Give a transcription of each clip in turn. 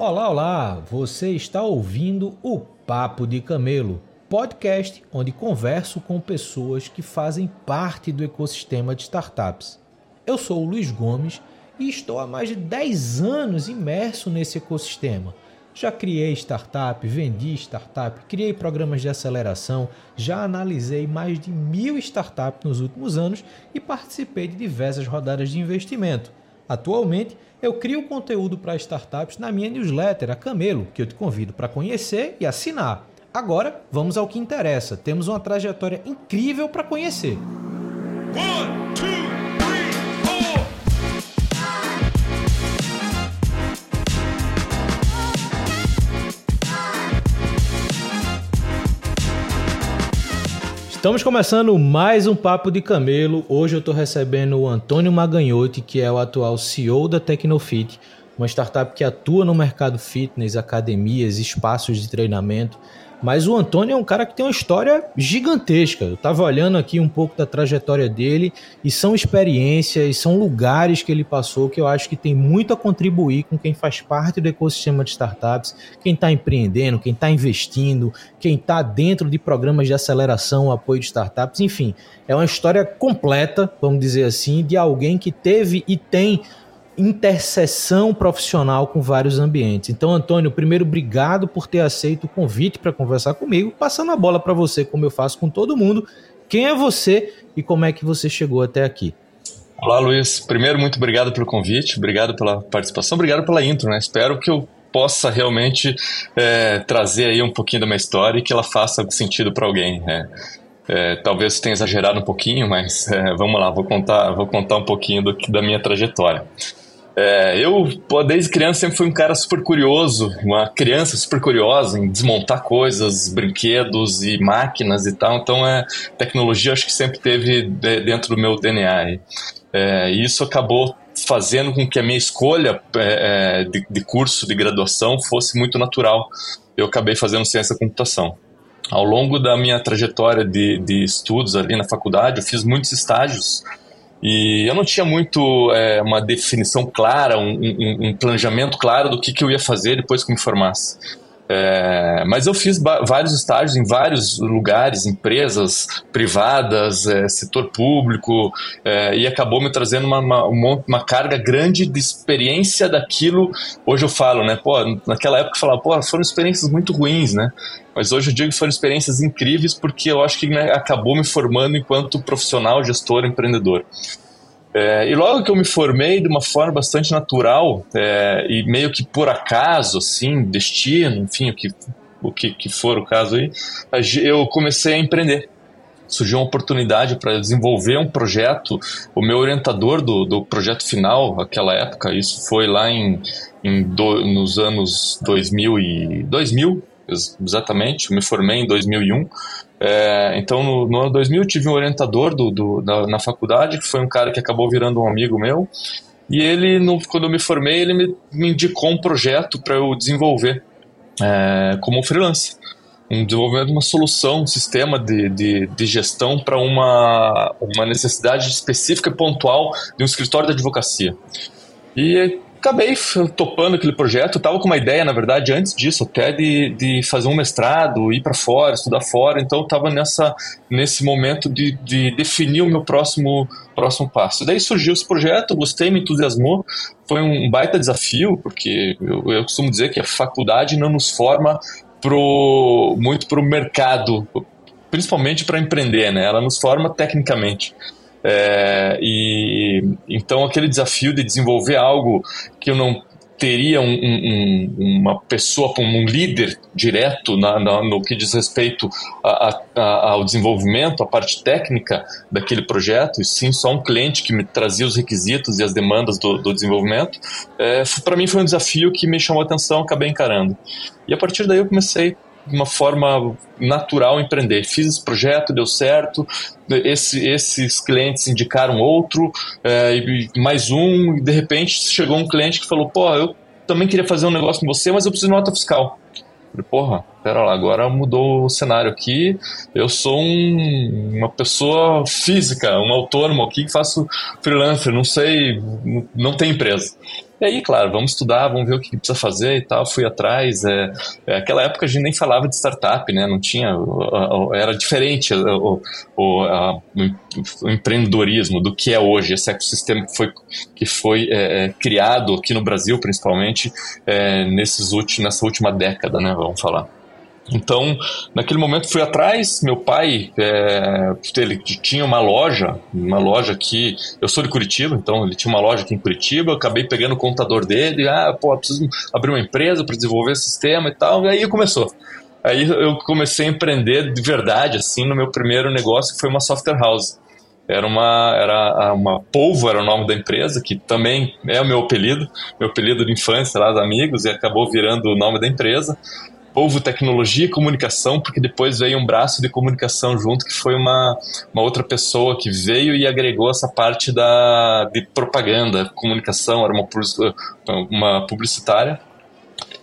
Olá, olá! Você está ouvindo o Papo de Camelo, podcast onde converso com pessoas que fazem parte do ecossistema de startups. Eu sou o Luiz Gomes e estou há mais de 10 anos imerso nesse ecossistema. Já criei startup, vendi startup, criei programas de aceleração, já analisei mais de mil startups nos últimos anos e participei de diversas rodadas de investimento. Atualmente, eu crio conteúdo para startups na minha newsletter, a Camelo, que eu te convido para conhecer e assinar. Agora, vamos ao que interessa. Temos uma trajetória incrível para conhecer. One, two, Estamos começando mais um Papo de Camelo. Hoje eu estou recebendo o Antônio Maganhotti, que é o atual CEO da Tecnofit, uma startup que atua no mercado fitness, academias, espaços de treinamento mas o Antônio é um cara que tem uma história gigantesca. Eu estava olhando aqui um pouco da trajetória dele e são experiências, são lugares que ele passou que eu acho que tem muito a contribuir com quem faz parte do ecossistema de startups, quem está empreendendo, quem está investindo, quem está dentro de programas de aceleração, apoio de startups, enfim. É uma história completa, vamos dizer assim, de alguém que teve e tem interseção profissional com vários ambientes. Então, Antônio, primeiro, obrigado por ter aceito o convite para conversar comigo, passando a bola para você, como eu faço com todo mundo. Quem é você e como é que você chegou até aqui? Olá, Luiz. Primeiro, muito obrigado pelo convite, obrigado pela participação, obrigado pela intro, né? Espero que eu possa realmente é, trazer aí um pouquinho da minha história e que ela faça sentido para alguém. Né? É, talvez tenha exagerado um pouquinho, mas é, vamos lá, vou contar, vou contar um pouquinho do, da minha trajetória. É, eu, desde criança, sempre fui um cara super curioso, uma criança super curiosa em desmontar coisas, brinquedos e máquinas e tal. Então, é, tecnologia acho que sempre teve dentro do meu DNA. É, e isso acabou fazendo com que a minha escolha é, é, de, de curso de graduação fosse muito natural. Eu acabei fazendo ciência da computação. Ao longo da minha trajetória de, de estudos ali na faculdade, eu fiz muitos estágios e eu não tinha muito é, uma definição clara, um, um, um, planejamento claro do que, que eu ia fazer depois que me formasse. É, mas eu fiz vários estágios em vários lugares, empresas privadas, é, setor público, é, e acabou me trazendo uma, uma, uma, carga grande de experiência daquilo. Hoje eu falo, né? Pô, naquela época eu falava, pô, foram experiências muito ruins, né? Mas hoje eu digo que foram experiências incríveis porque eu acho que né, acabou me formando enquanto profissional, gestor, empreendedor. É, e logo que eu me formei de uma forma bastante natural é, e meio que por acaso, assim, destino, enfim, o que, o que, que for o caso aí, eu comecei a empreender. Surgiu uma oportunidade para desenvolver um projeto. O meu orientador do, do projeto final, naquela época, isso foi lá em, em do, nos anos 2000, e, 2000 exatamente, eu me formei em 2001. É, então, no, no, ano 2000, tive um orientador do, do da, na faculdade, que foi um cara que acabou virando um amigo meu. E ele, no, quando eu me formei, ele me, me indicou um projeto para eu desenvolver é, como freelancer. Um desenvolvimento de uma solução, um sistema de, de, de gestão para uma, uma necessidade específica e pontual de um escritório de advocacia. E acabei topando aquele projeto. Eu tava com uma ideia, na verdade, antes disso, até de, de fazer um mestrado, ir para fora, estudar fora. Então, eu tava nessa, nesse momento de, de definir o meu próximo, próximo passo. daí surgiu esse projeto, gostei, me entusiasmou. Foi um baita desafio, porque eu, eu costumo dizer que a faculdade não nos forma pro, muito para o mercado, principalmente para empreender, né? Ela nos forma tecnicamente. É, e então aquele desafio de desenvolver algo que eu não teria um, um, uma pessoa, um líder direto na, na, no que diz respeito a, a, ao desenvolvimento, a parte técnica daquele projeto, e sim só um cliente que me trazia os requisitos e as demandas do, do desenvolvimento, é, para mim foi um desafio que me chamou a atenção, acabei encarando. E a partir daí eu comecei de uma forma natural empreender. Fiz esse projeto, deu certo, esse, esses clientes indicaram outro, é, e mais um, e de repente chegou um cliente que falou, pô, eu também queria fazer um negócio com você, mas eu preciso de nota fiscal. Porra, pera lá, agora mudou o cenário aqui. Eu sou um, uma pessoa física, um autônomo aqui que faço freelancer, não sei, não tem empresa. E aí, claro, vamos estudar, vamos ver o que precisa fazer e tal. Fui atrás. É, é, aquela época a gente nem falava de startup, né? Não tinha. Era diferente o, o, a, o empreendedorismo do que é hoje, esse ecossistema que foi, que foi é, é criado aqui no Brasil, principalmente, é, nesses últimos, nessa última década, né? Vamos falar. Então, naquele momento fui atrás. Meu pai, é, ele tinha uma loja, uma loja aqui. Eu sou de Curitiba, então ele tinha uma loja aqui em Curitiba. Eu acabei pegando o computador dele. Ah, pô, preciso abrir uma empresa para desenvolver sistema e tal. E aí começou. Aí eu comecei a empreender de verdade, assim, no meu primeiro negócio, que foi uma software house. Era uma, era uma Polvo, era o nome da empresa, que também é o meu apelido, meu apelido de infância lá dos amigos, e acabou virando o nome da empresa. Polvo Tecnologia e Comunicação, porque depois veio um braço de comunicação junto, que foi uma, uma outra pessoa que veio e agregou essa parte da, de propaganda, comunicação, era uma, uma publicitária.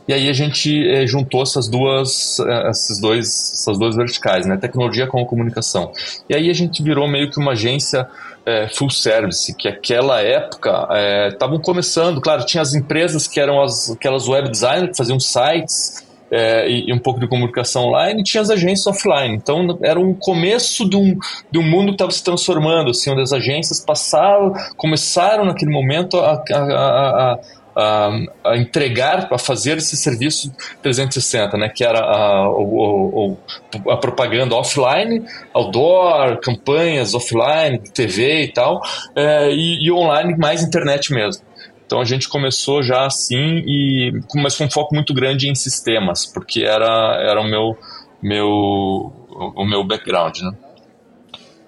E aí a gente é, juntou essas duas, eh, esses dois, essas duas verticais, né? Tecnologia com comunicação. E aí a gente virou meio que uma agência é, full service, que aquela época estavam começando, claro, tinha as empresas que eram as, aquelas web designers que faziam sites, é, e, e, um pouco de comunicação online, tinha as agências offline. Então era um começo de um, de um mundo que estava se transformando, assim, onde as agências passaram, começaram naquele momento a, a, a, a, entregar, a fazer esse serviço 360, né, que era a, a, a propaganda offline, outdoor, campanhas offline, TV e tal, é, e, e online mais internet mesmo. Então a gente começou já assim, e, mas com um foco muito grande em sistemas, porque era, era o meu, meu, o meu background. Né?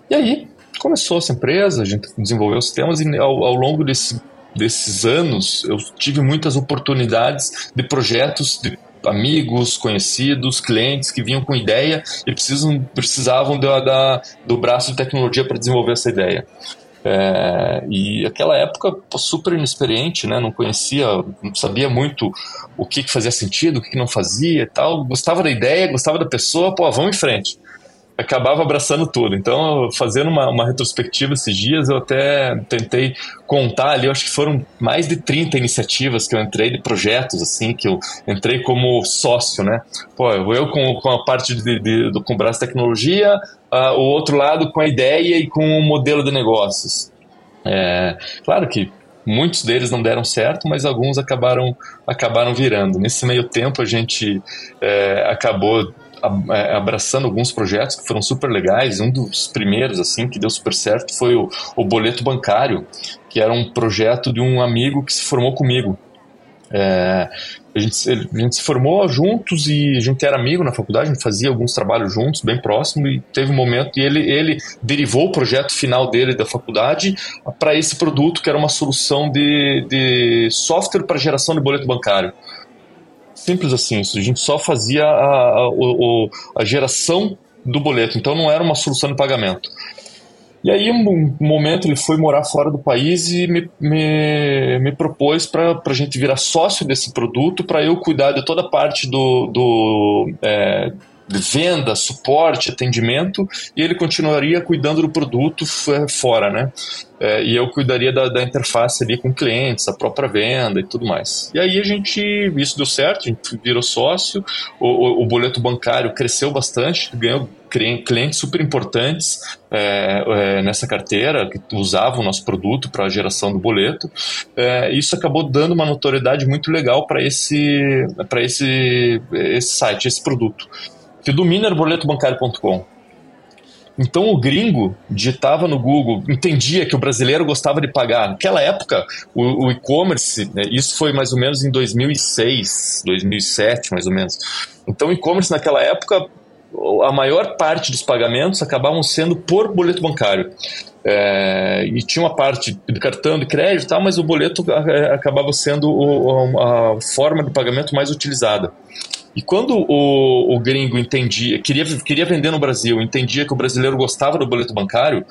E aí começou essa empresa, a gente desenvolveu sistemas, e ao, ao longo desse, desses anos eu tive muitas oportunidades de projetos de amigos, conhecidos, clientes que vinham com ideia e precisam, precisavam da, da do braço de tecnologia para desenvolver essa ideia. É, e aquela época super inexperiente, né? Não conhecia, não sabia muito o que, que fazia sentido, o que, que não fazia e tal. Gostava da ideia, gostava da pessoa, pô, vamos em frente acabava abraçando tudo. Então, fazendo uma, uma, retrospectiva esses dias, eu até tentei contar ali, acho que foram mais de 30 iniciativas que eu entrei de projetos, assim, que eu entrei como sócio, né? Pô, eu com, com a parte de, de, do, com o braço tecnologia, uh, o outro lado com a ideia e com o modelo de negócios. É, claro que muitos deles não deram certo, mas alguns acabaram, acabaram virando. Nesse meio tempo, a gente é, acabou é, abraçando alguns projetos que foram super legais. Um dos primeiros, assim, que deu super certo foi o, o Boleto Bancário, que era um projeto de um amigo que se formou comigo. É, a, gente, a gente se formou juntos e a gente era amigo na faculdade, a gente fazia alguns trabalhos juntos, bem próximo, e teve um momento e ele, ele derivou o projeto final dele da faculdade para esse produto, que era uma solução de, de software para geração de boleto bancário. Simples assim. A gente só fazia a, a, a, a geração do boleto, então não era uma solução de pagamento. E aí, um momento, ele foi morar fora do país e me, me, me propôs para a gente virar sócio desse produto, para eu cuidar de toda a parte do, do é, venda, suporte, atendimento, e ele continuaria cuidando do produto fora, né? É, e eu cuidaria da, da, interface ali com clientes, a própria venda e tudo mais. E aí a gente, isso deu certo, a gente virou sócio, o, o, o boleto bancário cresceu bastante, ganhou clientes super importantes é, é, nessa carteira que usavam o nosso produto para a geração do boleto. É, isso acabou dando uma notoriedade muito legal para esse, esse, esse site, esse produto que domina era boletobancário.com. Então o gringo digitava no Google, entendia que o brasileiro gostava de pagar. Naquela época, o, o e-commerce, né, isso foi mais ou menos em 2006, 2007, mais ou menos. Então o e-commerce naquela época, a maior parte dos pagamentos acabavam sendo por boleto bancário. É, e tinha uma parte de cartão de crédito e tal, mas o boleto é, acabava sendo o, a forma de pagamento mais utilizada. E quando o, o gringo entendia, queria, queria vender no Brasil, entendia que o brasileiro gostava do boleto bancário,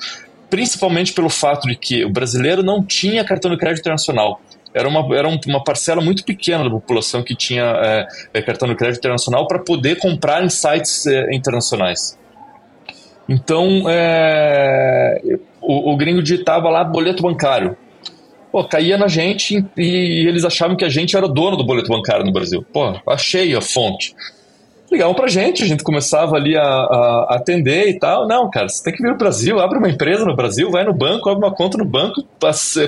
principalmente pelo fato de que o brasileiro não tinha cartão de crédito internacional. Era uma, era uma parcela muito pequena da população que tinha é, é, cartão de crédito internacional para poder comprar em sites é, internacionais. Então, é, o, o gringo digitava lá boleto bancário. Pô, caía na gente e, eles achavam que a gente era dono do boleto bancário no Brasil. Pô, achei a fonte ligavam pra gente, a gente começava ali a, a, atender e tal. Não, cara, você tem que vir pro Brasil, abre uma empresa no Brasil, vai no banco, abre uma conta no banco,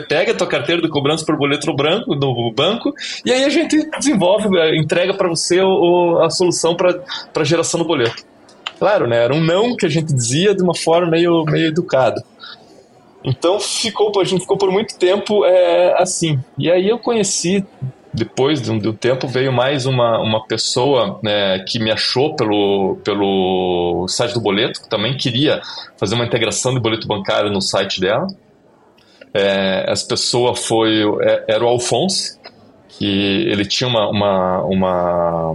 pega a tua carteira de cobrança por boleto no, branco, no banco, e aí a gente desenvolve, é, entrega para você o, a solução para geração do boleto. Claro, né? Era um não que a gente dizia de uma forma meio, meio educada. Então ficou, a gente ficou por muito tempo é, assim. E aí eu conheci depois de um, de um, tempo veio mais uma, uma pessoa né, que me achou pelo, pelo site do boleto, que também queria fazer uma integração de boleto bancário no site dela. É, essa pessoa foi é, era o Alphonse, que ele tinha uma, uma, uma,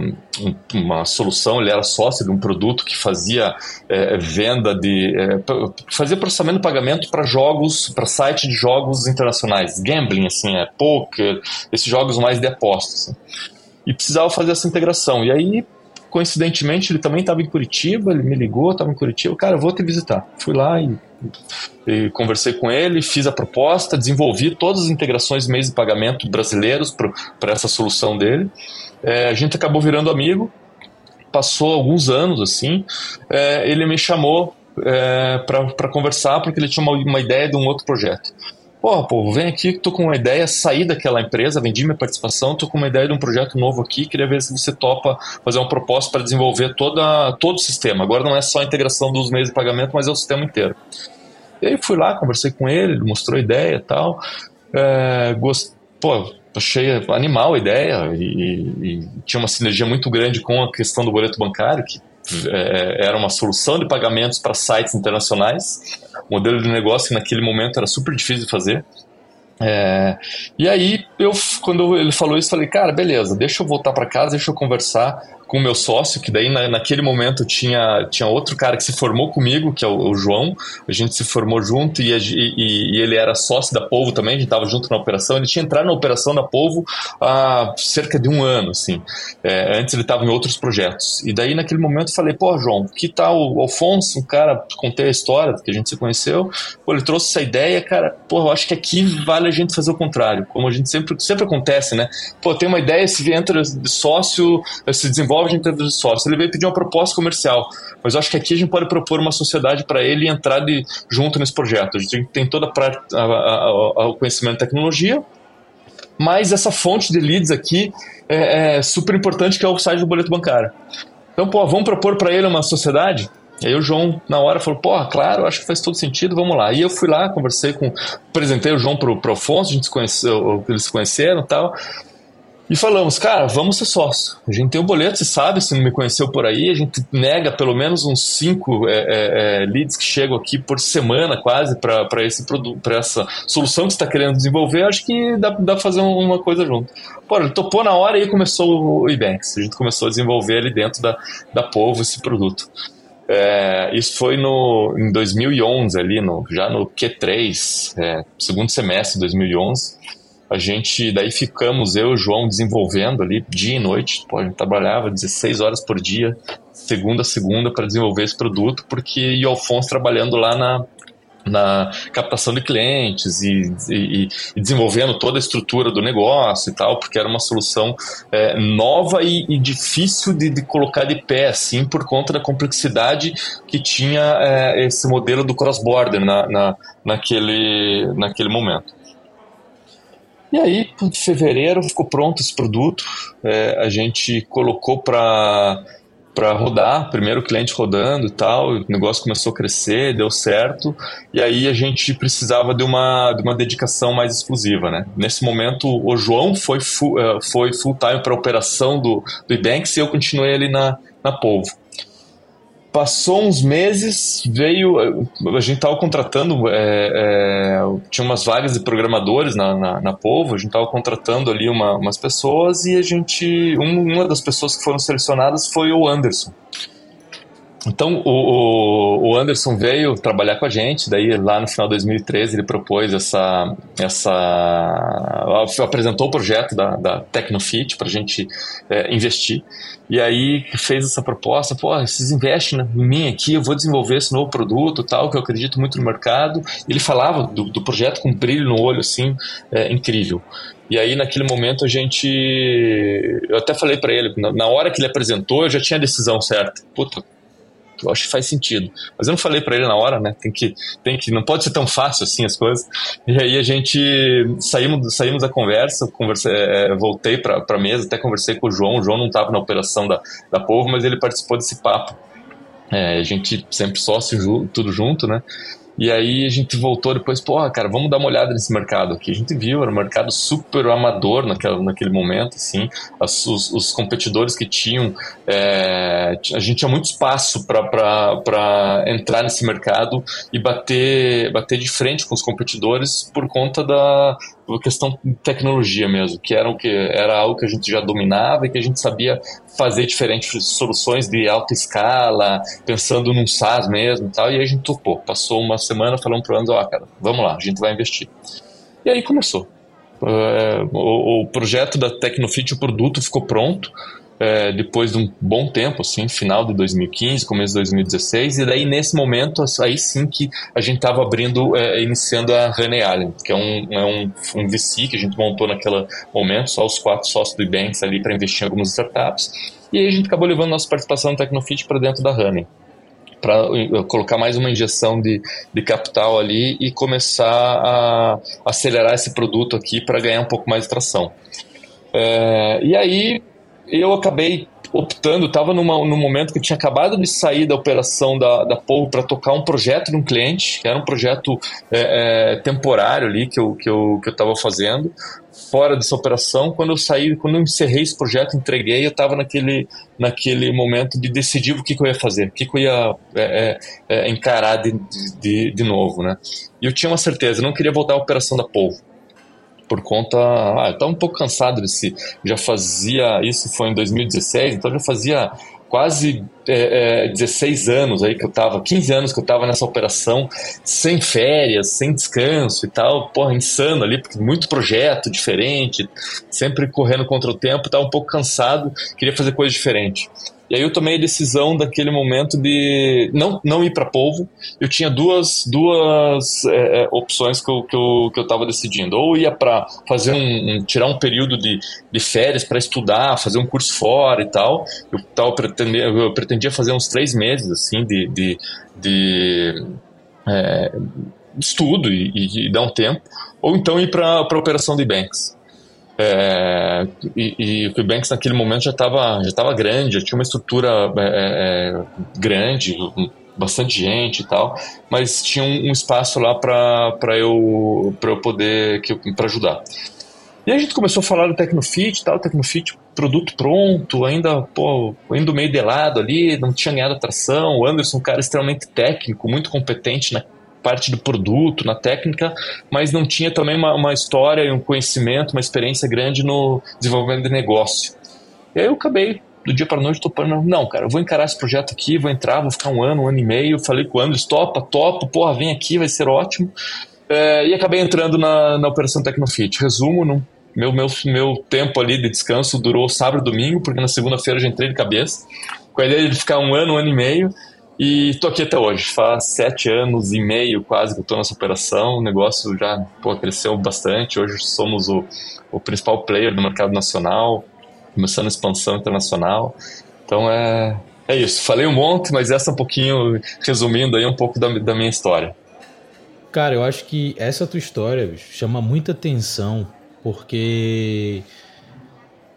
uma, solução, ele era sócio de um produto que fazia é, venda de. É, fazia processamento de pagamento para jogos, para site de jogos internacionais, gambling, assim, é, poker, esses jogos mais de apostas. Assim. E precisava fazer essa integração. E aí coincidentemente, ele também estava em Curitiba, ele me ligou, estava em Curitiba, cara, eu vou te visitar. Fui lá e, e, conversei com ele, fiz a proposta, desenvolvi todas as integrações meios de pagamento brasileiros para essa solução dele. É, a gente acabou virando amigo, passou alguns anos assim, é, ele me chamou é, para conversar porque ele tinha uma, uma ideia de um outro projeto. Pô, pô, vem aqui, tô com uma ideia, sair daquela empresa, vendi minha participação, tô com uma ideia de um projeto novo aqui, queria ver se você topa fazer um propósito para desenvolver toda, todo o sistema. Agora não é só a integração dos meios de pagamento, mas é o sistema inteiro. E aí fui lá, conversei com ele, ele mostrou a ideia e tal. É, gost... Pô, achei animal a ideia e, e, tinha uma sinergia muito grande com a questão do boleto bancário, que é, era uma solução de pagamentos para sites internacionais modelo de negócio que naquele momento era super difícil de fazer. É, e aí, eu, quando ele falou isso, falei, cara, beleza, deixa eu voltar para casa, deixa eu conversar com o meu sócio, que daí na, naquele momento tinha, tinha outro cara que se formou comigo, que é o, o João. A gente se formou junto e, e, e, ele era sócio da Polvo também, a gente estava junto na operação. Ele tinha entrado na operação da Polvo há cerca de um ano, assim. É, antes ele estava em outros projetos. E daí naquele momento eu falei, pô, João, que tal o Alfonso, um cara, contei a história que a gente se conheceu, pô, ele trouxe essa ideia, cara, pô, eu acho que aqui vale a gente fazer o contrário, como a gente sempre, sempre acontece, né? Pô, tem uma ideia, se entra sócio, se desenvolve desenvolve a gente de sócio. Ele veio pedir uma proposta comercial, mas eu acho que aqui a gente pode propor uma sociedade para ele entrar de, junto nesse projeto. A gente tem toda a, a, a, o conhecimento de tecnologia, mas essa fonte de leads aqui é, é super importante, que é o site do boleto bancário. Então, pô, vamos propor para ele uma sociedade? E aí o João, na hora, falou, pô, claro, acho que faz todo sentido, vamos lá. E eu fui lá, conversei com, apresentei o João pro, pro Afonso, a gente se conheceu, eles se conheceram e tal. E falamos, cara, vamos ser sócio. A gente tem o um boleto, você sabe, se não me conheceu por aí, a gente nega pelo menos uns cinco é, é, é leads que chegam aqui por semana, quase, para para essa solução que você está querendo desenvolver. Acho que dá, para fazer uma coisa junto. Pô, ele topou na hora e começou o Ebanks. A gente começou a desenvolver ali dentro da, da Polvo esse produto. É, isso foi no, em 2011, ali, no, já no Q3, é, segundo semestre de 2011. A gente, daí ficamos, eu e o João, desenvolvendo ali dia e noite. Pô, a gente trabalhava 16 horas por dia, segunda a segunda, para desenvolver esse produto, porque e o Alfonso trabalhando lá na, na captação de clientes e, e, e, desenvolvendo toda a estrutura do negócio e tal, porque era uma solução é, nova e, e difícil de, de, colocar de pé, assim, por conta da complexidade que tinha é, esse modelo do cross-border na, na, naquele, naquele momento. E aí, em fevereiro, ficou pronto esse produto. É, a gente colocou para para rodar, primeiro cliente rodando e tal, o negócio começou a crescer, deu certo, e aí a gente precisava de uma, de uma dedicação mais exclusiva, né? Nesse momento, o João foi full, uh, foi full time para a operação do, do Ebanks e eu continuei ali na, na Polvo. Passou uns meses, veio. A gente estava contratando, é, é, tinha umas vagas de programadores na, na, na Povo, a gente estava contratando ali uma, umas pessoas e a gente. Um, uma das pessoas que foram selecionadas foi o Anderson. Então o, o, Anderson veio trabalhar com a gente, daí lá no final de 2013 ele propôs essa, essa apresentou o projeto da, da Tecnofit para a gente é, investir e aí fez essa proposta, pô, vocês investem em mim aqui, eu vou desenvolver esse novo produto, tal, que eu acredito muito no mercado. Ele falava do, do projeto com brilho no olho, assim, é, incrível. E aí, naquele momento, a gente. Eu até falei para ele, na hora que ele apresentou, eu já tinha a decisão certa. Puta, eu acho que faz sentido. Mas eu não falei para ele na hora, né? Tem que, tem que, não pode ser tão fácil assim as coisas. E aí a gente saímos, saímos da conversa, conversei, é, voltei para a mesa, até conversei com o João. O João não estava na operação da, da Povo, mas ele participou desse papo. É, a gente sempre sócio, tudo junto, né? E aí a gente voltou depois, porra, cara, vamos dar uma olhada nesse mercado aqui. A gente viu, era um mercado super amador naquela, naquele momento, assim. As, os, os, competidores que tinham, é, a gente tinha muito espaço para entrar nesse mercado e bater, bater de frente com os competidores por conta da, questão de tecnologia mesmo, que era, o que era algo que a gente já dominava e que a gente sabia fazer diferentes soluções de alta escala, pensando num SaaS mesmo e tal, e aí a gente topou. Passou uma semana falando para o Anderson, ó, cara, vamos lá, a gente vai investir. E aí começou. Uh, o, o, projeto da Tecnofit, o produto ficou pronto, é, depois de um bom tempo, assim, final de 2015, começo de 2016, e daí nesse momento, aí sim que a gente estava abrindo, é, iniciando a Honey Island, que é um, é um, um VC que a gente montou naquele momento, só os quatro sócios do Ebanks ali para investir em algumas startups, e aí a gente acabou levando nossa participação no Tecnofit para dentro da Honey para colocar mais uma injeção de, de capital ali e começar a acelerar esse produto aqui para ganhar um pouco mais de tração. É, e aí eu acabei optando, estava num momento que eu tinha acabado de sair da operação da, da Povo para tocar um projeto de um cliente, que era um projeto é, é, temporário ali que eu estava que eu, que eu fazendo, fora dessa operação. Quando eu saí, quando eu encerrei esse projeto, entreguei, eu estava naquele, naquele momento de decidir o que, que eu ia fazer, o que, que eu ia é, é, é encarar de, de, de novo. Né? E eu tinha uma certeza, eu não queria voltar à operação da Povo por conta. Ah, eu estava um pouco cansado desse. Já fazia. Isso foi em 2016, então já fazia quase é, é, 16 anos aí que eu estava, 15 anos que eu estava nessa operação, sem férias, sem descanso e tal, porra, insano ali, porque muito projeto diferente, sempre correndo contra o tempo, estava um pouco cansado, queria fazer coisa diferente. E aí eu tomei a decisão daquele momento de não, não ir para polvo. Eu tinha duas, duas é, é opções que eu, que, eu, que eu tava decidindo. Ou ia para fazer um, um, tirar um período de, de férias para estudar, fazer um curso fora e tal. Eu, tava pretendia, eu pretendia fazer uns três meses assim de, de, de é, estudo e, e, e, dar um tempo. Ou então ir para a operação de banks. É, e, e, o Banks naquele momento já estava já tava grande, já tinha uma estrutura é, é, grande, bastante gente e tal, mas tinha um, um espaço lá para eu, eu poder para ajudar. E a gente começou a falar do Tecnofit tal, Tecnofit, produto pronto, ainda, pô, indo meio de lado ali, não tinha ganhado atração. O Anderson, um cara extremamente técnico, muito competente na, parte do produto, na técnica, mas não tinha também uma, uma história e um conhecimento, uma experiência grande no desenvolvimento de negócio. E aí eu acabei do dia para noite topando, não, cara, eu vou encarar esse projeto aqui, vou entrar, vou ficar um ano, um ano e meio. Falei com o Andres, topa, topa, porra, vem aqui, vai ser ótimo. É, e acabei entrando na, na Operação Tecnofit. Resumo, não, meu, meu, meu tempo ali de descanso durou sábado e domingo, porque na segunda-feira já entrei de cabeça. Com a ideia de ficar um ano, um ano e meio. E tô aqui até hoje. Faz sete anos e meio quase que eu tô nessa operação. O negócio já pô, cresceu bastante. Hoje somos o, o principal player do mercado nacional, começando a expansão internacional. Então é, é isso. Falei um monte, mas essa é um pouquinho, resumindo aí um pouco da, da minha história. Cara, eu acho que essa tua história bicho, chama muita atenção, porque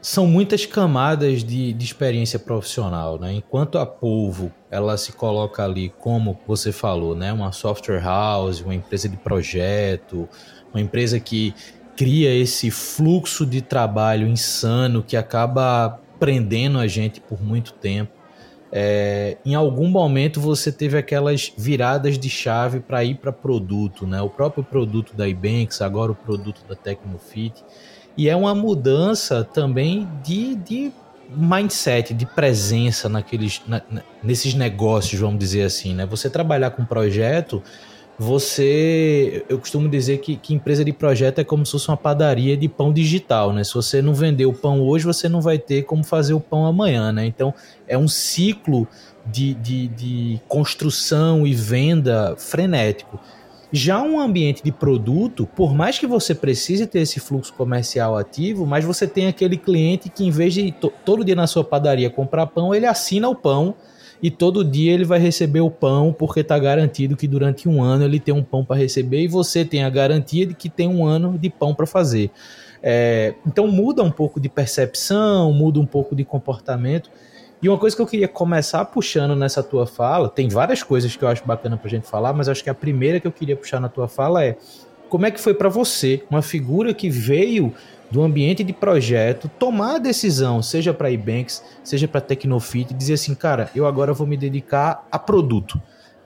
são muitas camadas de, de experiência profissional, né? Enquanto a Polvo ela se coloca ali como você falou, né? Uma software house, uma empresa de projeto, uma empresa que cria esse fluxo de trabalho insano que acaba prendendo a gente por muito tempo. É, em algum momento você teve aquelas viradas de chave para ir para produto, né? O próprio produto da Ibanks, agora o produto da Tecnofit. E é uma mudança também de, de mindset de presença naqueles, na, nesses negócios, vamos dizer assim, né? Você trabalhar com projeto, você. Eu costumo dizer que, que empresa de projeto é como se fosse uma padaria de pão digital, né? Se você não vender o pão hoje, você não vai ter como fazer o pão amanhã, né? Então é um ciclo de, de, de construção e venda frenético. Já um ambiente de produto, por mais que você precise ter esse fluxo comercial ativo, mas você tem aquele cliente que, em vez de todo dia na sua padaria comprar pão, ele assina o pão e todo dia ele vai receber o pão porque está garantido que durante um ano ele tem um pão para receber e você tem a garantia de que tem um ano de pão para fazer. É, então muda um pouco de percepção, muda um pouco de comportamento. E uma coisa que eu queria começar puxando nessa tua fala, tem várias coisas que eu acho bacana pra gente falar, mas acho que a primeira que eu queria puxar na tua fala é como é que foi para você, uma figura que veio do ambiente de projeto, tomar a decisão, seja para Ebanks, seja para Tecnofit, dizer assim, cara, eu agora vou me dedicar a produto.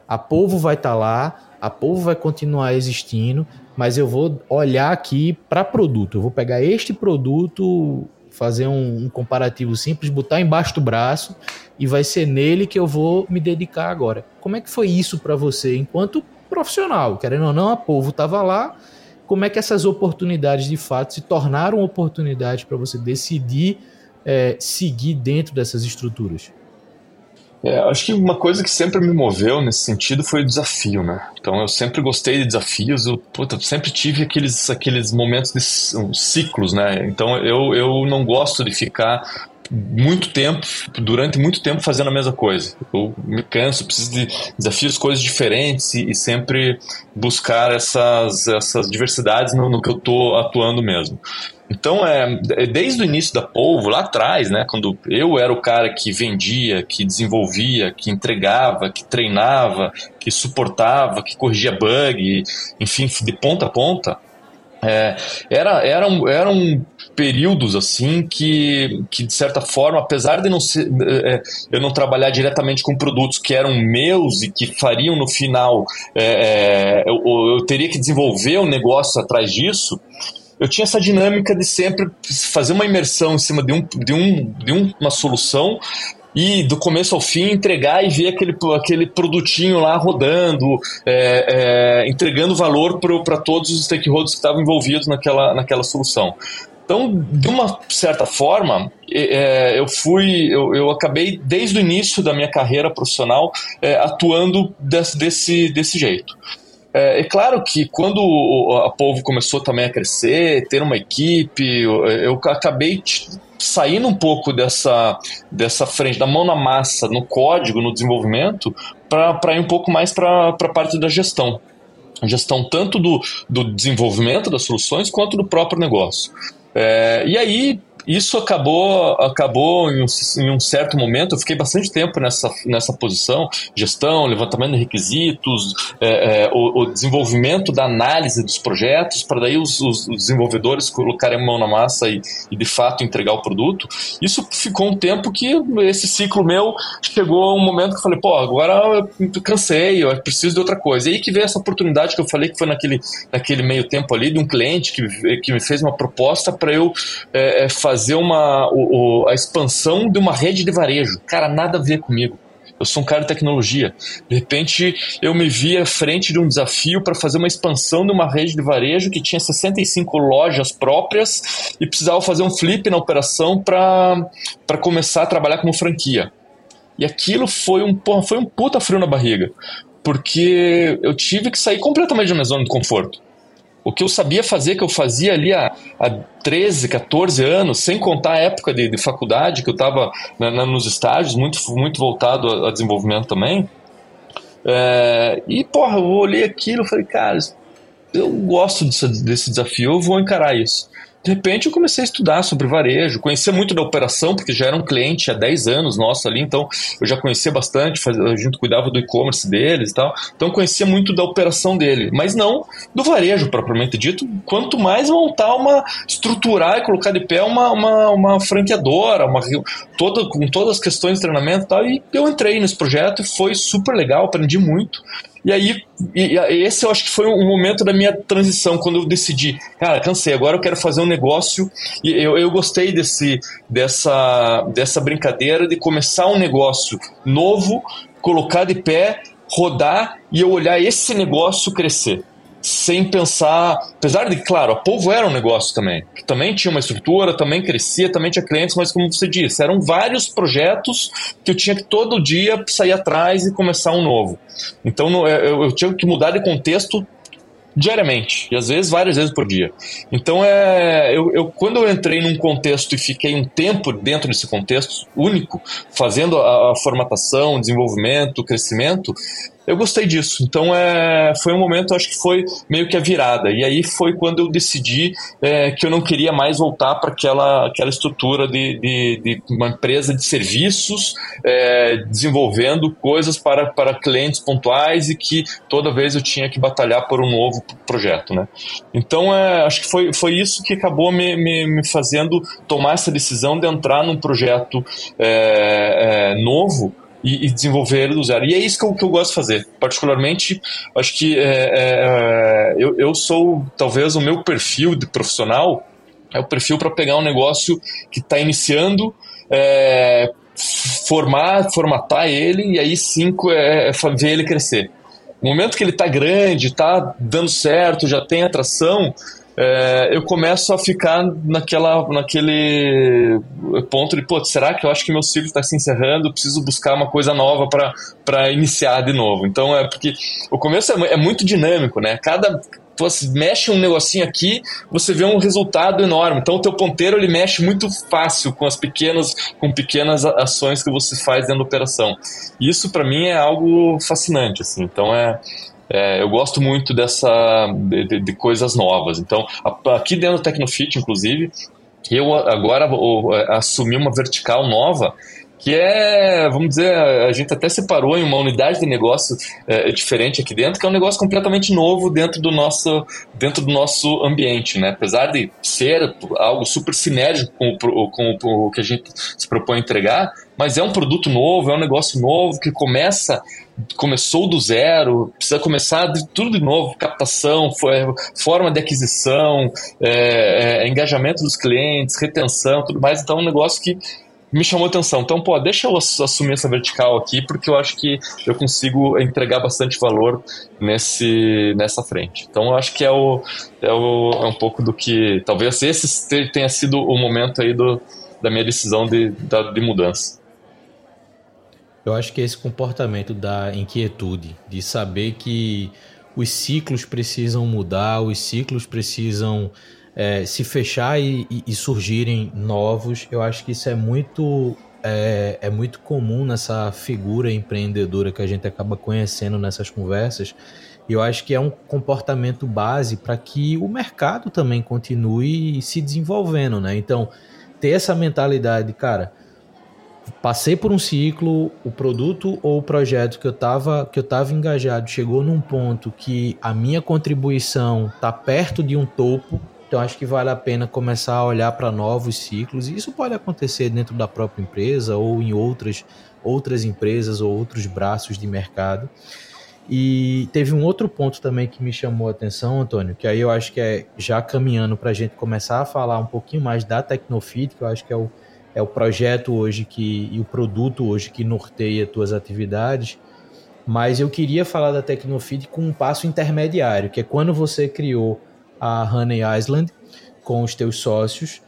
A Povo vai estar tá lá, a Povo vai continuar existindo, mas eu vou olhar aqui para produto. Eu vou pegar este produto fazer um, um, comparativo simples, botar embaixo do braço e vai ser nele que eu vou me dedicar agora. Como é que foi isso para você enquanto profissional? Querendo ou não, a povo estava lá. Como é que essas oportunidades de fato se tornaram oportunidades para você decidir é, seguir dentro dessas estruturas? É, acho que uma coisa que sempre me moveu nesse sentido foi o desafio, né? Então eu sempre gostei de desafios, eu puta, sempre tive aqueles, aqueles momentos de ciclos, né? Então eu, eu não gosto de ficar muito tempo, durante muito tempo fazendo a mesma coisa. Eu me canso, preciso de desafios, coisas diferentes e, e sempre buscar essas, essas diversidades no, no que eu estou atuando mesmo. Então, é, é, desde o início da Polvo, lá atrás, né, quando eu era o cara que vendia, que desenvolvia, que entregava, que treinava, que suportava, que corrigia bug, enfim, de ponta a ponta, é, era, eram, eram períodos assim que, que de certa forma, apesar de não ser, é, eu não trabalhar diretamente com produtos que eram meus e que fariam no final, é, é eu, eu teria que desenvolver um negócio atrás disso eu tinha essa dinâmica de sempre fazer uma imersão em cima de, um, de, um, de uma solução e do começo ao fim entregar e ver aquele, aquele produtinho lá rodando, é, é, entregando valor para todos os stakeholders que estavam envolvidos naquela, naquela solução. Então, de uma certa forma, é, eu fui, eu, eu, acabei desde o início da minha carreira profissional é, atuando desse, desse, desse jeito. É, é, claro que quando a Polvo começou também a crescer, ter uma equipe, eu, acabei saindo um pouco dessa, dessa frente, da mão na massa, no código, no desenvolvimento, para ir um pouco mais para a parte da gestão. Gestão tanto do, do desenvolvimento das soluções quanto do próprio negócio. É, e aí, isso acabou, acabou em um, em um, certo momento, eu fiquei bastante tempo nessa, nessa posição, gestão, levantamento de requisitos, é, é, o, o, desenvolvimento da análise dos projetos, para daí os, os, desenvolvedores colocarem a mão na massa e, e, de fato entregar o produto. Isso ficou um tempo que esse ciclo meu chegou a um momento que eu falei, pô, agora eu cansei, eu preciso de outra coisa. E aí que veio essa oportunidade que eu falei que foi naquele, naquele meio tempo ali, de um cliente que, que me fez uma proposta para eu é, fazer é, fazer uma, o, o, a expansão de uma rede de varejo. Cara, nada a ver comigo. Eu sou um cara de tecnologia. De repente, eu me vi à frente de um desafio para fazer uma expansão de uma rede de varejo que tinha 65 lojas próprias e precisava fazer um flip na operação para começar a trabalhar como franquia. E aquilo foi um, foi um puta frio na barriga, porque eu tive que sair completamente da minha zona de conforto. O que eu sabia fazer, que eu fazia ali há, há 13, 14 anos, sem contar a época de, de faculdade, que eu estava nos estágios, muito, muito voltado a, a desenvolvimento também. É, e, porra, eu olhei aquilo e falei, cara, eu gosto desse, desse desafio, eu vou encarar isso. De repente eu comecei a estudar sobre varejo, conhecia muito da operação, porque já era um cliente há 10 anos nosso ali, então eu já conhecia bastante, a gente cuidava do e-commerce deles e tal, então conhecia muito da operação dele, mas não do varejo propriamente dito, quanto mais montar uma, estruturar e colocar de pé uma, uma, uma franqueadora, uma, toda, com todas as questões de treinamento e tal, e eu entrei nesse projeto e foi super legal, aprendi muito, E aí, e, esse eu acho que foi um momento da minha transição, quando eu decidi, cara, cansei, agora eu quero fazer um negócio. E eu, eu gostei desse, dessa, dessa brincadeira de começar um negócio novo, colocar de pé, rodar e eu olhar esse negócio crescer sem pensar, apesar de, claro, a Polvo era um negócio também, que também tinha uma estrutura, também crescia, também tinha clientes, mas como você disse, eram vários projetos que eu tinha que todo dia sair atrás e começar um novo. Então eu, eu tinha que mudar de contexto diariamente, e às vezes várias vezes por dia. Então, é, eu, eu, quando eu entrei num contexto e fiquei um tempo dentro desse contexto único, fazendo a, a formatação, desenvolvimento, crescimento, eu gostei disso. Então é, foi um momento, acho que foi meio que a virada. E aí foi quando eu decidi é, que eu não queria mais voltar para aquela, aquela estrutura de, de, de, uma empresa de serviços, é, desenvolvendo coisas para, para clientes pontuais e que toda vez eu tinha que batalhar por um novo projeto. Né? Então é, acho que foi, foi isso que acabou me, me, me fazendo tomar essa decisão de entrar num projeto é, é, novo e, e, desenvolver ele do zero. E é isso que eu, que eu gosto de fazer. Particularmente, acho que é, é, é, eu, eu sou, talvez, o meu perfil de profissional é o perfil para pegar um negócio que está iniciando, é, formar, formatar ele e aí sim é, é, ver ele crescer. No momento que ele está grande, está dando certo, já tem atração, é, eu começo a ficar naquela, naquele ponto de, pô, será que eu acho que meu ciclo está se encerrando? Preciso buscar uma coisa nova para iniciar de novo. Então é porque o começo é, é muito dinâmico, né? Cada você mexe um negocinho aqui, você vê um resultado enorme. Então o teu ponteiro ele mexe muito fácil com as pequenas com pequenas ações que você faz dentro da operação. Isso para mim é algo fascinante assim. Então é é, eu gosto muito dessa de, de, de, coisas novas. Então, aqui dentro do Tecnofit, inclusive, eu agora é, assumi uma vertical nova que é, vamos dizer, a gente até separou em uma unidade de negócio é, diferente aqui dentro, que é um negócio completamente novo dentro do nosso, dentro do nosso ambiente, né? Apesar de ser algo super sinérgico com, o, com o que a gente se propõe a entregar, mas é um produto novo, é um negócio novo que começa começou do zero, precisa começar de tudo de novo, captação, forma de aquisição, é, é, engajamento dos clientes, retenção, tudo mais. Então é um negócio que me chamou atenção. Então, pô, deixa eu assumir essa vertical aqui, porque eu acho que eu consigo entregar bastante valor nesse, nessa frente. Então, eu acho que é, o, é, o, é um pouco do que. Talvez esse tenha sido o momento aí do, da minha decisão de, de mudança. Eu acho que esse comportamento da inquietude, de saber que os ciclos precisam mudar, os ciclos precisam é, se fechar e, e, surgirem novos, eu acho que isso é muito é, é, muito comum nessa figura empreendedora que a gente acaba conhecendo nessas conversas. Eu acho que é um comportamento base para que o mercado também continue se desenvolvendo, né? Então, ter essa mentalidade, cara, passei por um ciclo, o produto ou o projeto que eu estava que eu tava engajado chegou num ponto que a minha contribuição está perto de um topo, então acho que vale a pena começar a olhar para novos ciclos. E isso pode acontecer dentro da própria empresa ou em outras outras empresas ou outros braços de mercado. E teve um outro ponto também que me chamou a atenção, Antônio, que aí eu acho que é já caminhando para a gente começar a falar um pouquinho mais da Tecnofit, que eu acho que é o é o projeto hoje que e o produto hoje que norteia tuas atividades. Mas eu queria falar da Tecnofit com um passo intermediário, que é quando você criou a Honey Island com os teus sócios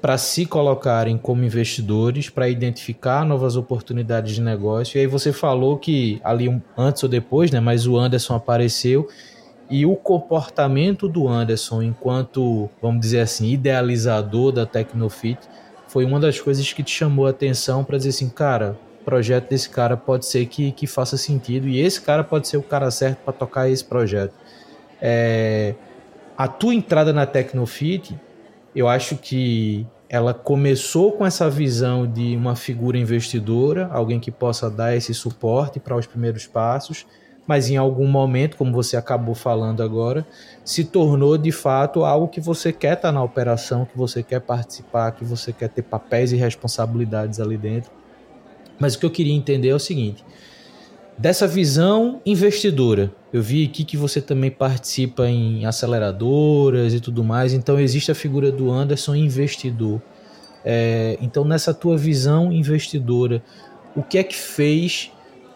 para se colocarem como investidores, para identificar novas oportunidades de negócio. E aí você falou que ali antes ou depois, né, mas o Anderson apareceu e o comportamento do Anderson enquanto, vamos dizer assim, idealizador da Tecnofit foi uma das coisas que te chamou a atenção para dizer assim, cara, projeto desse cara pode ser que, que faça sentido e esse cara pode ser o cara certo para tocar esse projeto. É, a tua entrada na Tecnofit, eu acho que ela começou com essa visão de uma figura investidora, alguém que possa dar esse suporte para os primeiros passos, mas em algum momento, como você acabou falando agora, se tornou de fato algo que você quer estar na operação, que você quer participar, que você quer ter papéis e responsabilidades ali dentro. Mas o que eu queria entender é o seguinte: dessa visão investidora. Eu vi aqui que você também participa em aceleradoras e tudo mais, então existe a figura do Anderson investidor. É, então, nessa tua visão investidora, o que é que fez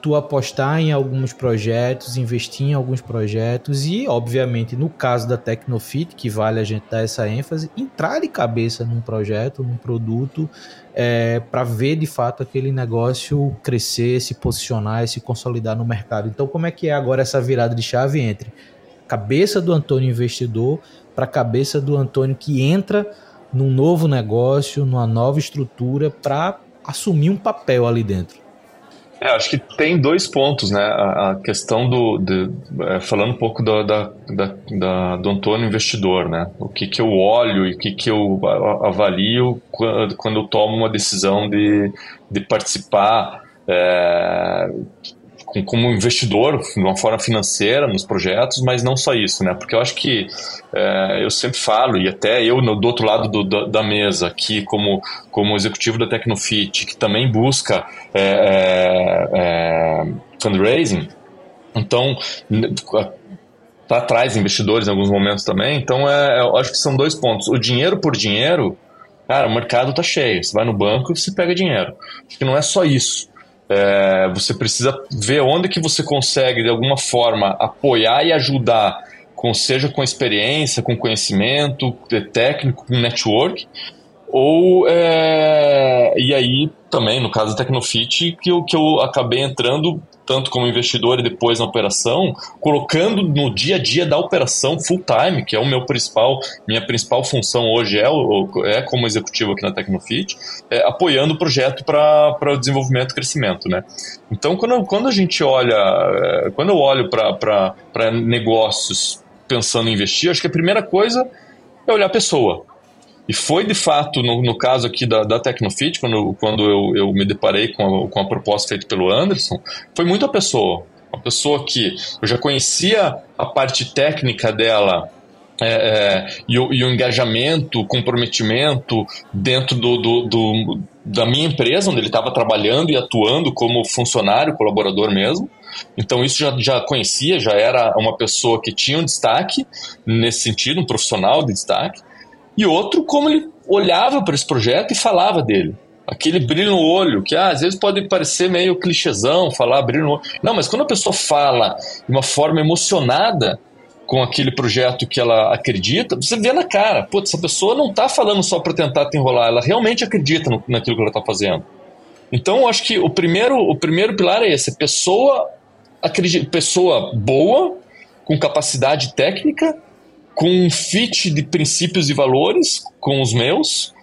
tu apostar em alguns projetos, investir em alguns projetos e, obviamente, no caso da Tecnofit, que vale a gente dar essa ênfase, entrar de cabeça num projeto, num produto, é, para ver de fato aquele negócio crescer, se posicionar e se consolidar no mercado. Então, como é que é agora essa virada de chave entre cabeça do Antônio investidor para cabeça do Antônio que entra num novo negócio, numa nova estrutura para assumir um papel ali dentro? É, acho que tem dois pontos, né? A, a questão do. De, é, falando um pouco do, da, da, da, do Antônio investidor, né? O que, que eu olho e o que, que eu avalio quando, quando eu tomo uma decisão de, de participar. É, como investidor, de uma forma financeira nos projetos, mas não só isso, né? Porque eu acho que é, eu sempre falo, e até eu no, do outro lado do, da, da, mesa, aqui como, como executivo da Tecnofit, que também busca é, é, é fundraising, então tá atrás investidores em alguns momentos também, então é, eu acho que são dois pontos. O dinheiro por dinheiro, cara, o mercado tá cheio. Você vai no banco e você pega dinheiro. Acho que não é só isso. É, você precisa ver onde que você consegue, de alguma forma, apoiar e ajudar, com, seja com experiência, com conhecimento técnico, com network, ou é, e aí também no caso da Tecnofit que eu, que eu acabei entrando tanto como investidor e depois na operação, colocando no dia a dia da operação full time, que é o meu principal, minha principal função hoje é, é como executivo aqui na Tecnofit, é, apoiando o projeto para o desenvolvimento e crescimento, né? Então, quando, quando a gente olha, é, quando eu olho para negócios pensando em investir, acho que a primeira coisa é olhar a pessoa. E foi de fato, no, no caso aqui da, da Tecnofit, quando, quando eu, eu me deparei com a, com a proposta feita pelo Anderson, foi muito a pessoa. Uma pessoa que eu já conhecia a parte técnica dela é, é, e, o, e, o, engajamento, o comprometimento dentro do, do, do da minha empresa, onde ele estava trabalhando e atuando como funcionário, colaborador mesmo. Então isso já, já conhecia, já era uma pessoa que tinha um destaque nesse sentido, um profissional de destaque e outro como ele olhava para esse projeto e falava dele. Aquele brilho no olho, que ah, às vezes pode parecer meio clichêzão falar brilho no olho. Não, mas quando a pessoa fala de uma forma emocionada com aquele projeto que ela acredita, você vê na cara, putz, essa pessoa não está falando só para tentar te enrolar, ela realmente acredita no, naquilo que ela está fazendo. Então, eu acho que o primeiro, o primeiro pilar é esse: pessoa, acredita, pessoa boa, com capacidade técnica com um fit de princípios e valores com os meus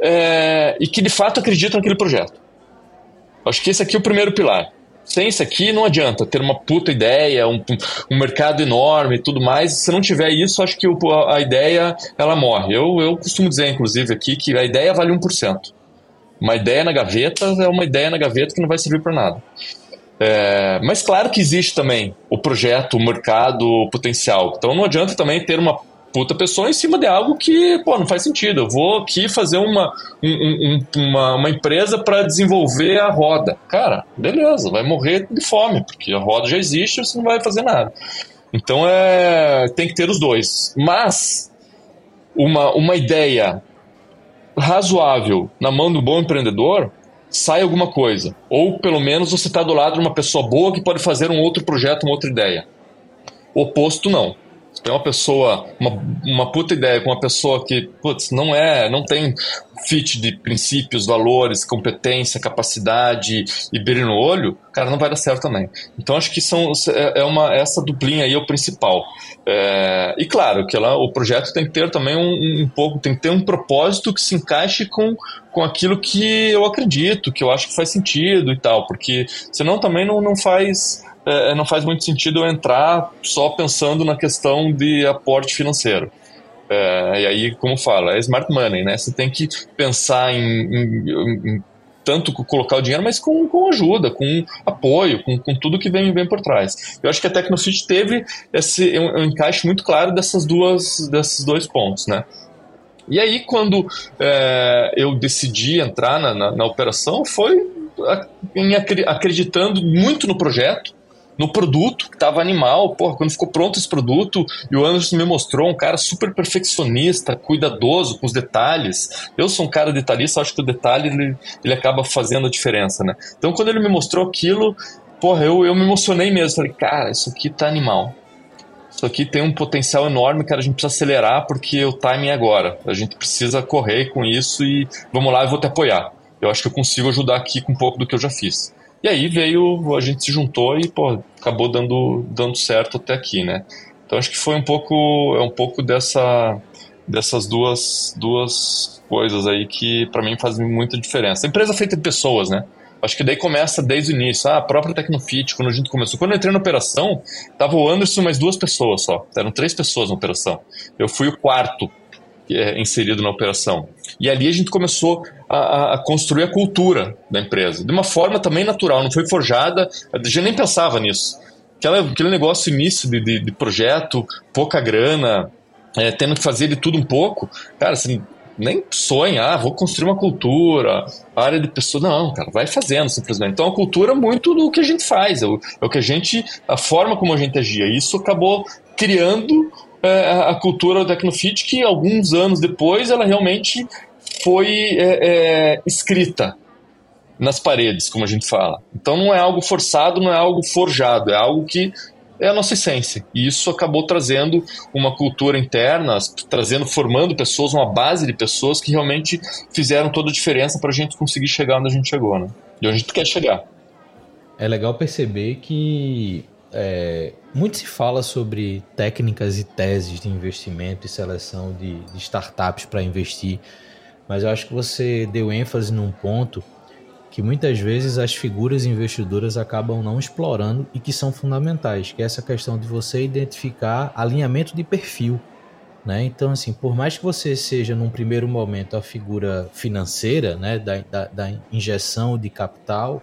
é, e que de fato acreditam naquele projeto. Acho que esse aqui é o primeiro pilar. Sem isso aqui não adianta ter uma puta ideia, um, um mercado enorme e tudo mais. Se não tiver isso, acho que o, a ideia ela morre. Eu, eu costumo dizer, inclusive, aqui que a ideia vale 1%. Uma ideia na gaveta é uma ideia na gaveta que não vai servir para nada. É, mas claro que existe também o projeto, o mercado, o potencial. Então não adianta também ter uma puta pessoa em cima de algo que, pô, não faz sentido. Eu vou aqui fazer uma, um, um, uma, uma empresa para desenvolver a roda. Cara, beleza, vai morrer de fome, porque a roda já existe, você não vai fazer nada. Então é, tem que ter os dois. Mas uma, uma ideia razoável na mão do bom empreendedor sai alguma coisa. Ou pelo menos você está do lado de uma pessoa boa que pode fazer um outro projeto, uma outra ideia. Oposto, não. Tem uma pessoa, uma, uma puta ideia com uma pessoa que, putz, não é, não tem fit de princípios, valores, competência, capacidade e brilho no olho, cara, não vai dar certo também. Então acho que são, é, é uma, essa duplinha aí é o principal. É, e claro, que ela, o projeto tem que ter também um, um, pouco, tem que ter um propósito que se encaixe com, com aquilo que eu acredito, que eu acho que faz sentido e tal, porque senão também não, não faz é, não faz muito sentido eu entrar só pensando na questão de aporte financeiro. É, e aí, como fala, é smart money, né? Você tem que pensar em, em, em tanto colocar o dinheiro, mas com, com ajuda, com apoio, com, com tudo que vem, vem por trás. Eu acho que a Tecnofit teve esse um, um encaixe muito claro dessas duas, desses dois pontos, né? E aí, quando é, eu decidi entrar na, na, na operação, foi acreditando muito no projeto, no produto, que estava animal. Porra, quando ficou pronto esse produto e o Anderson me mostrou um cara super perfeccionista, cuidadoso com os detalhes. Eu sou um cara detalhista, acho que o detalhe ele, ele acaba fazendo a diferença, né? Então quando ele me mostrou aquilo, porra, eu, eu me emocionei mesmo. Falei, cara, isso aqui tá animal. Isso aqui tem um potencial enorme, cara. A gente precisa acelerar porque o timing é agora. A gente precisa correr com isso e vamos lá, eu vou te apoiar. Eu acho que eu consigo ajudar aqui com um pouco do que eu já fiz. E aí veio, a gente se juntou e pô, acabou dando, dando certo até aqui, né? Então acho que foi um pouco, é um pouco dessa, dessas duas, duas coisas aí que para mim fazem muita diferença. Empresa feita de pessoas, né? Acho que daí começa desde o início. Ah, a própria Tecnofit, quando a gente começou. Quando eu entrei na operação, tava o Anderson mais duas pessoas só. Eram três pessoas na operação. Eu fui o quarto é, inserido na operação. E ali a gente começou a, a, construir a cultura da empresa. De uma forma também natural, não foi forjada. A gente nem pensava nisso. Aquela, aquele negócio início de, de, de projeto, pouca grana, é, tendo que fazer de tudo um pouco. Cara, assim, nem sonha, ah, vou construir uma cultura, área de pessoas. Não, cara, vai fazendo simplesmente. Então a cultura é muito do que a gente faz, é o, é o que a gente, a forma como a gente agia. Isso acabou criando é, a cultura do Tecnofit, que alguns anos depois ela realmente foi é, é, escrita nas paredes, como a gente fala. Então não é algo forçado, não é algo forjado, é algo que é a nossa essência. E isso acabou trazendo uma cultura interna, trazendo, formando pessoas, uma base de pessoas que realmente fizeram toda a diferença para a gente conseguir chegar onde a gente chegou, né? E onde a gente quer chegar. É legal perceber que é, muito se fala sobre técnicas e teses de investimento e seleção de, de startups para investir, mas eu acho que você deu ênfase num ponto que muitas vezes as figuras investidoras acabam não explorando e que são fundamentais, que é essa questão de você identificar alinhamento de perfil. Né? Então, assim, por mais que você seja, num primeiro momento, a figura financeira né, da, da, da injeção de capital,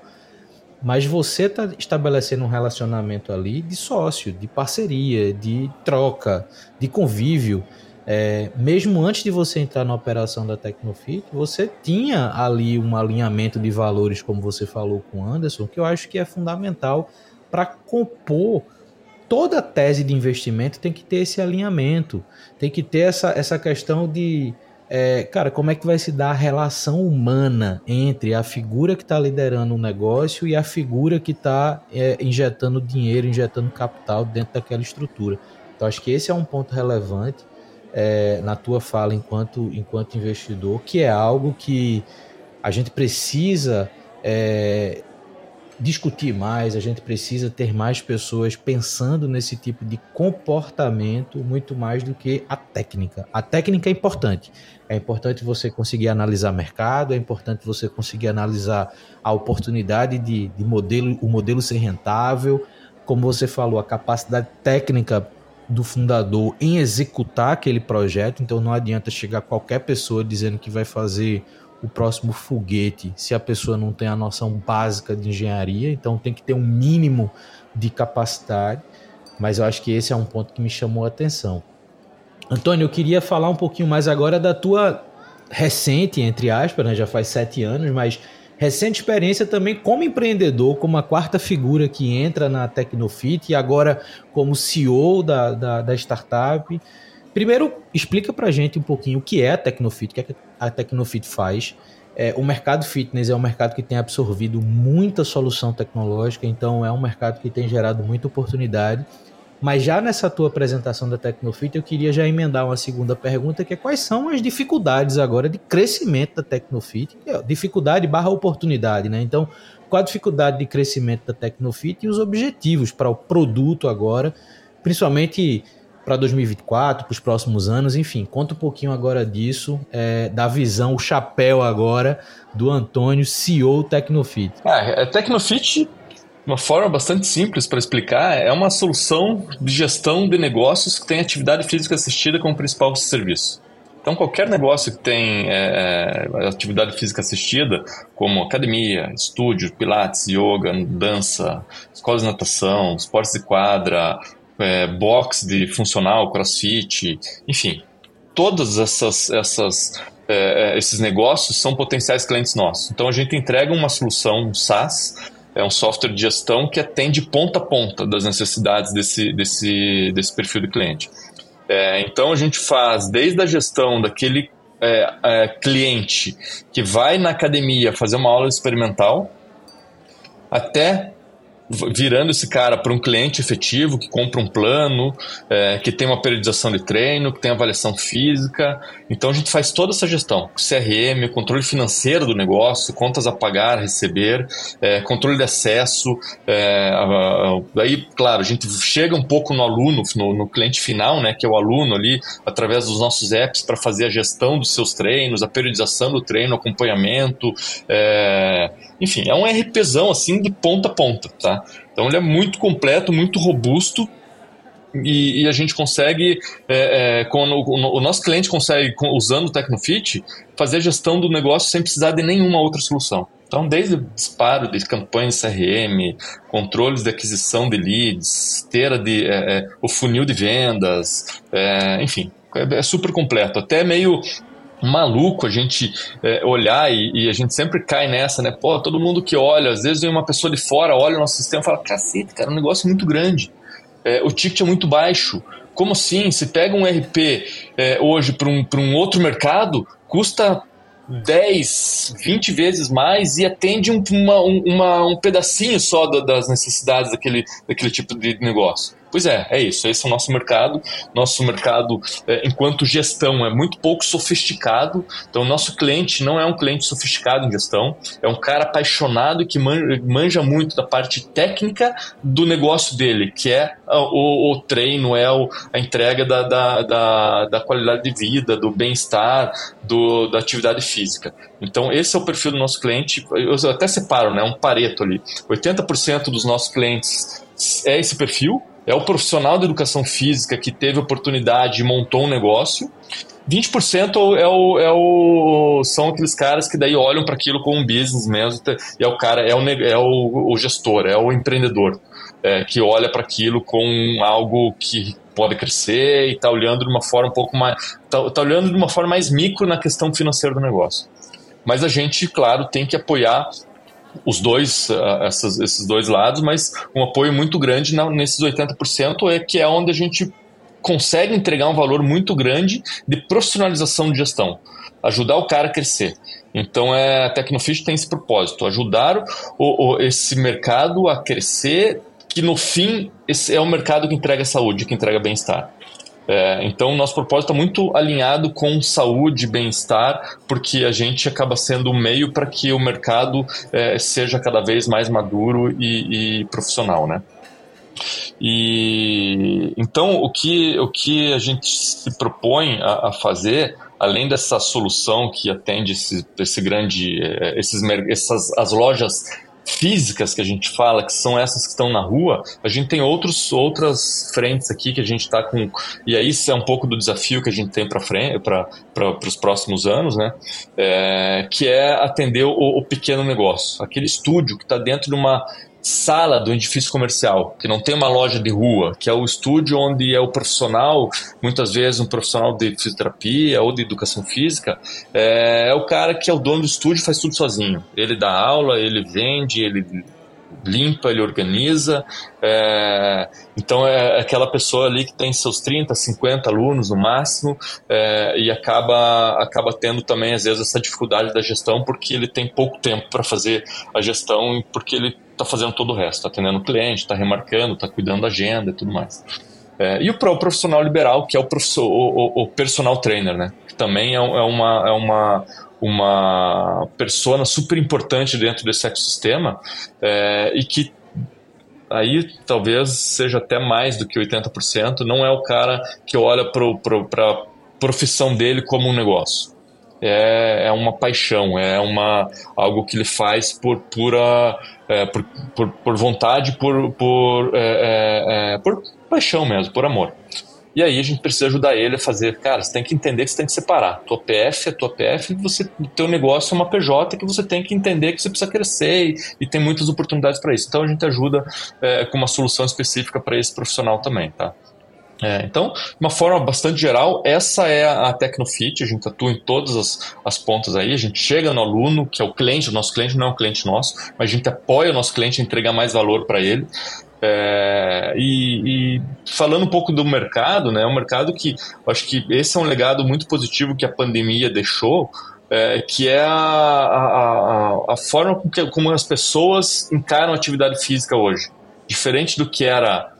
mas você está estabelecendo um relacionamento ali de sócio, de parceria, de troca, de convívio. É, mesmo antes de você entrar na operação da Tecnofit, você tinha ali um alinhamento de valores, como você falou com o Anderson, que eu acho que é fundamental para compor toda tese de investimento tem que ter esse alinhamento, tem que ter essa, essa questão de, é, cara, como é que vai se dar a relação humana entre a figura que está liderando o negócio e a figura que está é, injetando dinheiro, injetando capital dentro daquela estrutura. Então, acho que esse é um ponto relevante é, na tua fala enquanto, enquanto investidor, que é algo que a gente precisa é, discutir mais, a gente precisa ter mais pessoas pensando nesse tipo de comportamento muito mais do que a técnica. A técnica é importante. É importante você conseguir analisar mercado, é importante você conseguir analisar a oportunidade de, de modelo, o modelo ser rentável. Como você falou, a capacidade técnica do fundador em executar aquele projeto, então não adianta chegar qualquer pessoa dizendo que vai fazer o próximo foguete se a pessoa não tem a noção básica de engenharia, então tem que ter um mínimo de capacidade, mas eu acho que esse é um ponto que me chamou a atenção. Antônio, eu queria falar um pouquinho mais agora da tua recente, entre aspas, né? já faz sete anos, mas recente experiência também como empreendedor, como a quarta figura que entra na Tecnofit e agora como CEO da, da, da startup. Primeiro, explica pra gente um pouquinho o que é a Tecnofit, o que, é que a Tecnofit faz. É, o mercado fitness é um mercado que tem absorvido muita solução tecnológica, então é um mercado que tem gerado muita oportunidade. Mas já nessa tua apresentação da Tecnofit, eu queria já emendar uma segunda pergunta, que é quais são as dificuldades agora de crescimento da Tecnofit? É, dificuldade barra oportunidade, né? Então, qual a dificuldade de crescimento da Tecnofit e os objetivos para o produto agora, principalmente para 2024, para os próximos anos, enfim, conta um pouquinho agora disso, é, da visão, o chapéu agora do Antônio, CEO Tecnofit. Ah, a Tecnofit uma forma bastante simples para explicar, é uma solução de gestão de negócios que tem atividade física assistida como principal serviço. Então, qualquer negócio que tem é, é, atividade física assistida, como academia, estúdio, pilates, yoga, dança, escolas de natação, esportes de quadra, é, box de funcional, crossfit, enfim, todos essas, essas, é, é, esses negócios são potenciais clientes nossos. Então, a gente entrega uma solução um SaaS é um software de gestão que atende ponta a ponta das necessidades desse, desse, desse perfil de cliente. É, então a gente faz desde a gestão daquele é, é, cliente que vai na academia fazer uma aula experimental até virando esse cara para um cliente efetivo que compra um plano, é, que tem uma periodização de treino, que tem avaliação física. Então a gente faz toda essa gestão: CRM, controle financeiro do negócio, contas a pagar, receber, é, controle de acesso. É, daí, claro, a gente chega um pouco no aluno, no, no, cliente final, né, que é o aluno ali, através dos nossos apps para fazer a gestão dos seus treinos, a periodização do treino, acompanhamento. É, enfim, é um RPzão assim de ponta a ponta, tá? Então ele é muito completo, muito robusto e, e a gente consegue, é, é, o, o, nosso cliente consegue, usando o Tecnofit, fazer a gestão do negócio sem precisar de nenhuma outra solução. Então, desde disparo de campanhas CRM, controles de aquisição de leads, esteira de, é, é, o funil de vendas, é, enfim, é, é super completo. Até meio maluco a gente é, olhar e, e, a gente sempre cai nessa, né? Pô, todo mundo que olha, às vezes vem uma pessoa de fora, olha o nosso sistema e fala: cacete, cara, é um negócio muito grande. É, o ticket é muito baixo. Como assim? Se pega um RP é, hoje para um, um outro mercado, custa 10, 20 vezes mais e atende um, uma, uma, um pedacinho só das necessidades daquele, daquele tipo de negócio. Pois é, é isso. Esse é o nosso mercado. Nosso mercado, é, enquanto gestão, é muito pouco sofisticado. Então, o nosso cliente não é um cliente sofisticado em gestão. É um cara apaixonado que manja muito da parte técnica do negócio dele, que é o, o treino, é o, a entrega da, da, da, da qualidade de vida, do bem-estar, da atividade física. Então, esse é o perfil do nosso cliente. Eu até separo, né? Um pareto ali. 80% dos nossos clientes é esse perfil, é o profissional da educação física que teve oportunidade e montou um negócio. 20% é o, é o, são aqueles caras que daí olham para aquilo como um business mesmo, e é o cara, é o, é o, o gestor, é o empreendedor, é, que olha para aquilo com algo que pode crescer e está olhando de uma forma um pouco mais. Está tá olhando de uma forma mais micro na questão financeira do negócio. Mas a gente, claro, tem que apoiar os dois, uh, essas, esses dois lados, mas um apoio muito grande na, nesses 80% é que é onde a gente consegue entregar um valor muito grande de profissionalização de gestão, ajudar o cara a crescer. Então é, a Tecnofish tem esse propósito, ajudar o, o, esse mercado a crescer, que no fim esse é o mercado que entrega saúde, que entrega bem-estar. É, então, nosso propósito está muito alinhado com saúde, bem-estar, porque a gente acaba sendo o meio para que o mercado é, seja cada vez mais maduro e, e profissional, né? E então o que, o que a gente se propõe a, a fazer, além dessa solução que atende esse, esse grande, é, esses, essas as lojas físicas que a gente fala, que são essas que estão na rua, a gente tem outros, outras frentes aqui que a gente está com. E aí isso é um pouco do desafio que a gente tem para os próximos anos, né? É, que é atender o, o pequeno negócio, aquele estúdio que está dentro de uma sala do edifício comercial, que não tem uma loja de rua, que é o estúdio onde é o profissional, muitas vezes um profissional de fisioterapia ou de educação física, é, é o cara que é o dono do estúdio faz tudo sozinho. Ele dá aula, ele vende, ele limpa, ele organiza. É, então é aquela pessoa ali que tem seus 30, 50 alunos no máximo é, e acaba, acaba tendo também, às vezes, essa dificuldade da gestão porque ele tem pouco tempo para fazer a gestão porque ele está fazendo todo o resto, está atendendo o cliente, está remarcando, está cuidando da agenda e tudo mais. É, e o, o, profissional liberal, que é o, o, o, personal trainer, né? que também é, é, uma, é uma, uma persona super importante dentro desse ecossistema é, e que aí talvez seja até mais do que 80%, não é o cara que olha para a profissão dele como um negócio. É, é uma paixão, é uma, algo que ele faz por pura é, por, por, por, vontade, por, por, é, é, é, por paixão mesmo, por amor. E aí a gente precisa ajudar ele a fazer, cara, você tem que entender que você tem que separar. Tua PF é tua PF, você, teu negócio é uma PJ que você tem que entender que você precisa crescer e, e tem muitas oportunidades para isso. Então a gente ajuda é, com uma solução específica para esse profissional também, tá? É, então, de uma forma bastante geral, essa é a Tecnofit, a gente atua em todas as, as pontas aí, a gente chega no aluno, que é o cliente, o nosso cliente não é um cliente nosso, mas a gente apoia o nosso cliente a entregar mais valor para ele. É, e, e, falando um pouco do mercado, né, é um mercado que acho que esse é um legado muito positivo que a pandemia deixou, é, que é a, a, a forma com que, como as pessoas encaram a atividade física hoje. Diferente do que era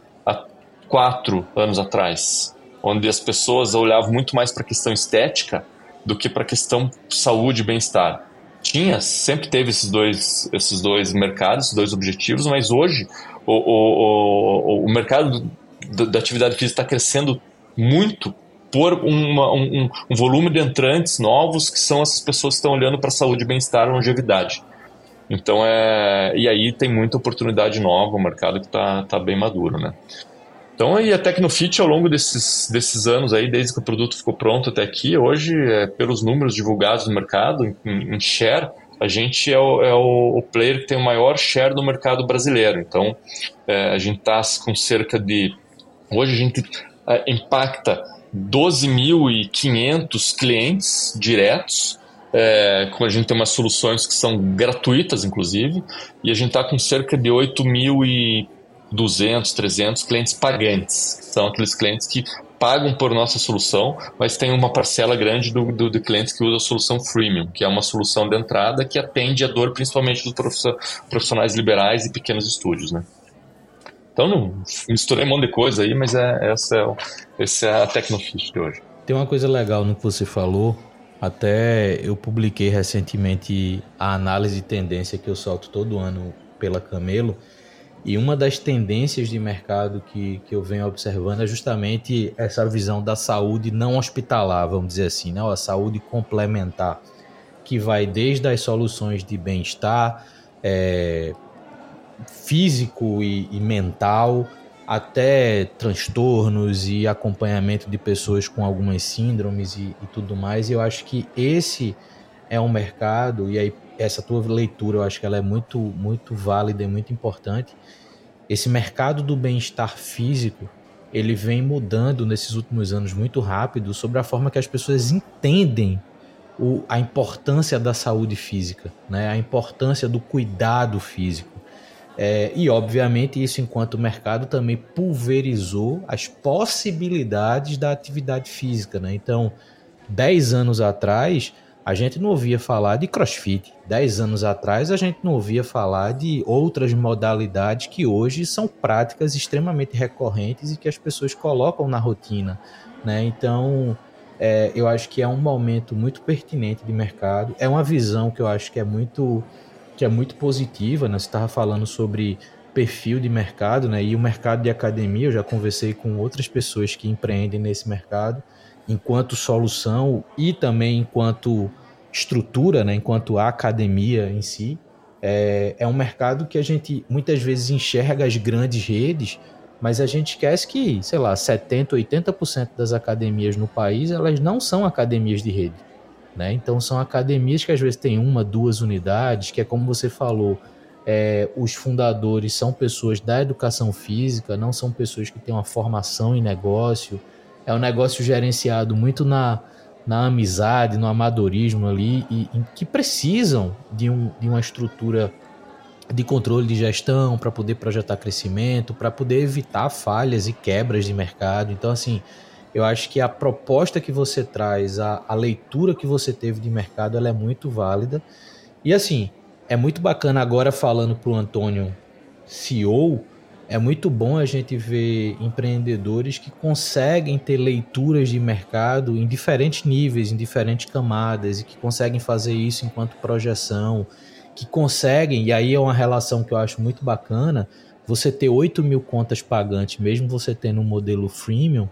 quatro anos atrás, onde as pessoas olhavam muito mais para a questão estética do que para a questão saúde e bem-estar. Tinha, sempre teve esses dois, esses dois mercados, esses dois objetivos, mas hoje o, o, o, o mercado da atividade física está crescendo muito por uma, um, um, volume de entrantes novos que são essas pessoas que estão olhando para a saúde, bem-estar e longevidade. Então é. E aí tem muita oportunidade nova, o mercado que está tá bem maduro, né? Então, aí a Tecnofit, ao longo desses, desses anos aí, desde que o produto ficou pronto até aqui, hoje, é, pelos números divulgados no mercado, em, em share, a gente é, o, é o, player que tem o maior share do mercado brasileiro. Então, é, a gente está com cerca de. Hoje a gente é, impacta 12.500 clientes diretos. É, a gente tem umas soluções que são gratuitas, inclusive, e a gente está com cerca de 8 mil e 200, 300 clientes pagantes, que são aqueles clientes que pagam por nossa solução, mas tem uma parcela grande do, do, de clientes que usam a solução freemium, que é uma solução de entrada que atende a dor principalmente dos profissionais liberais e pequenos estúdios, né? Então, não, misturei um monte de coisa aí, mas é, essa, é, essa é a Tecnofish de hoje. Tem uma coisa legal no que você falou, até eu publiquei recentemente a análise de tendência que eu solto todo ano pela Camelo, e uma das tendências de mercado que, que eu venho observando é justamente essa visão da saúde não hospitalar, vamos dizer assim, né? a saúde complementar, que vai desde as soluções de bem-estar é, físico e, e mental, até transtornos e acompanhamento de pessoas com algumas síndromes e, e, tudo mais. E eu acho que esse é um mercado, e aí essa tua leitura eu acho que ela é muito, muito válida e muito importante. Esse mercado do bem-estar físico, ele vem mudando nesses últimos anos muito rápido sobre a forma que as pessoas entendem o, a importância da saúde física, né? a importância do cuidado físico. É, e, obviamente, isso, enquanto mercado, também pulverizou as possibilidades da atividade física. Né? Então, 10 anos atrás, a gente não ouvia falar de crossfit. Dez anos atrás, a gente não ouvia falar de outras modalidades que hoje são práticas extremamente recorrentes e que as pessoas colocam na rotina. Né? Então, é, eu acho que é um momento muito pertinente de mercado. É uma visão que eu acho que é muito, que é muito positiva. Né? Você estava falando sobre perfil de mercado né? e o mercado de academia. Eu já conversei com outras pessoas que empreendem nesse mercado enquanto solução e também enquanto estrutura, né, enquanto a academia em si, é, é um mercado que a gente muitas vezes enxerga as grandes redes, mas a gente esquece que, sei lá, 70, 80% das academias no país, elas não são academias de rede. Né? Então são academias que às vezes têm uma, duas unidades, que é como você falou, é, os fundadores são pessoas da educação física, não são pessoas que têm uma formação em negócio, é um negócio gerenciado muito na, na amizade, no amadorismo ali, e, e que precisam de, um, de uma estrutura de controle de gestão para poder projetar crescimento, para poder evitar falhas e quebras de mercado. Então, assim, eu acho que a proposta que você traz, a, a leitura que você teve de mercado, ela é muito válida. E assim, é muito bacana agora falando para o Antônio, CEO, é muito bom a gente ver empreendedores que conseguem ter leituras de mercado em diferentes níveis, em diferentes camadas, e que conseguem fazer isso enquanto projeção, que conseguem, e aí é uma relação que eu acho muito bacana, você ter 8 mil contas pagantes, mesmo você tendo um modelo freemium,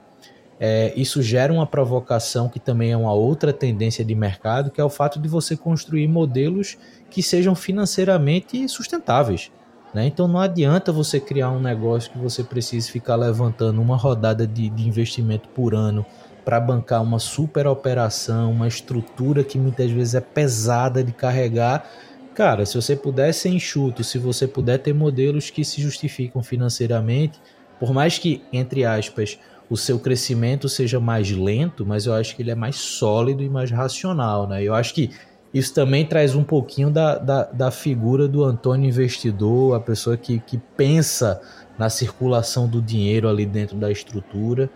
é, isso gera uma provocação que também é uma outra tendência de mercado, que é o fato de você construir modelos que sejam financeiramente sustentáveis. Né? Então não adianta você criar um negócio que você precise ficar levantando uma rodada de, de investimento por ano para bancar uma super operação, uma estrutura que muitas vezes é pesada de carregar. Cara, se você puder ser enxuto, se você puder ter modelos que se justificam financeiramente, por mais que, entre aspas, o seu crescimento seja mais lento, mas eu acho que ele é mais sólido e mais racional, né? Eu acho que isso também traz um pouquinho da, da, da figura do Antônio investidor, a pessoa que, que pensa na circulação do dinheiro ali dentro da estrutura.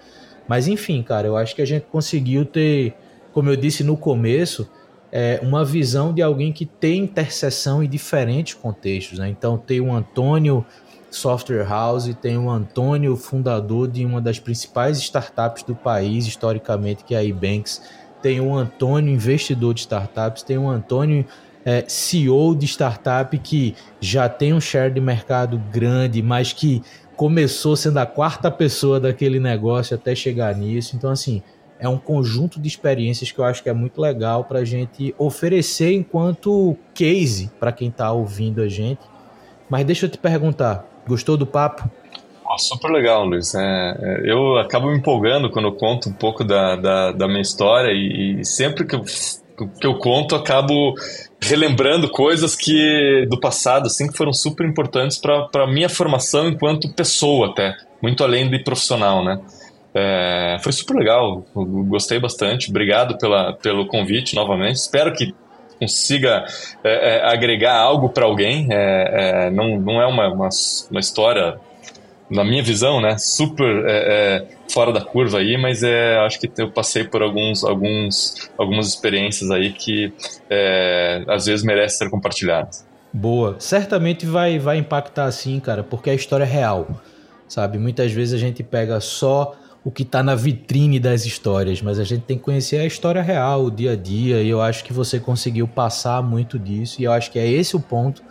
Mas enfim, cara, eu acho que a gente conseguiu ter, como eu disse no começo, é, uma visão de alguém que tem interseção em diferentes contextos. Né? Então tem o Antônio Software House, tem o Antônio, fundador de uma das principais startups do país, historicamente, que é a eBanks. Tem o Antônio, investidor de startups. Tem o Antônio, é, CEO de startup, que já tem um share de mercado grande, mas que começou sendo a quarta pessoa daquele negócio até chegar nisso. Então, assim, é um conjunto de experiências que eu acho que é muito legal para a gente oferecer enquanto case para quem está ouvindo a gente. Mas deixa eu te perguntar, Gostou do papo? Oh, super legal, Luiz. É, é, eu acabo me empolgando quando eu conto um pouco da, da, da minha história e, e, sempre que eu, que eu conto, acabo relembrando coisas que do passado, assim, que foram super importantes para a minha formação enquanto pessoa até, muito além de profissional, né? É, foi super legal, gostei bastante. Obrigado pela, pelo convite novamente. Espero que consiga é, é, agregar algo para alguém. É, é, não, não é uma, uma, uma, história, na minha visão, né, super é, é, fora da curva aí, mas é, acho que eu passei por alguns, alguns, algumas experiências aí que às vezes merecem ser compartilhadas. Boa. Certamente vai, vai impactar assim, cara, porque a história é real, sabe? Muitas vezes a gente pega só o que está na vitrine das histórias, mas a gente tem que conhecer a história real, o dia a dia, e eu acho que você conseguiu passar muito disso, e eu acho que é esse o ponto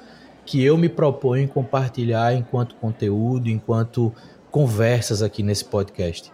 que eu me proponho compartilhar enquanto conteúdo, enquanto conversas aqui nesse podcast.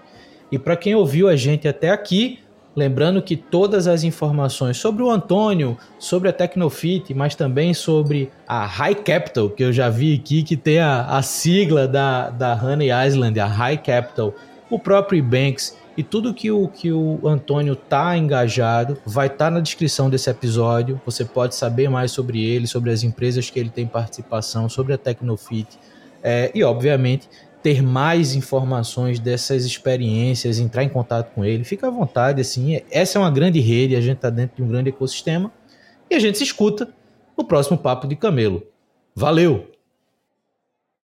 E para quem ouviu a gente até aqui, lembrando que todas as informações sobre o Antônio, sobre a Tecnofit, mas também sobre a High Capital, que eu já vi aqui, que tem a, a sigla da, da Honey Island, a High Capital, o próprio Banks e tudo que o, que o Antônio tá engajado vai estar tá na descrição desse episódio. Você pode saber mais sobre ele, sobre as empresas que ele tem participação, sobre a Tecnofit é, e, obviamente, ter mais informações dessas experiências, entrar em contato com ele. Fica à vontade, assim. Essa é uma grande rede, a gente está dentro de um grande ecossistema e a gente se escuta no próximo Papo de Camelo. Valeu!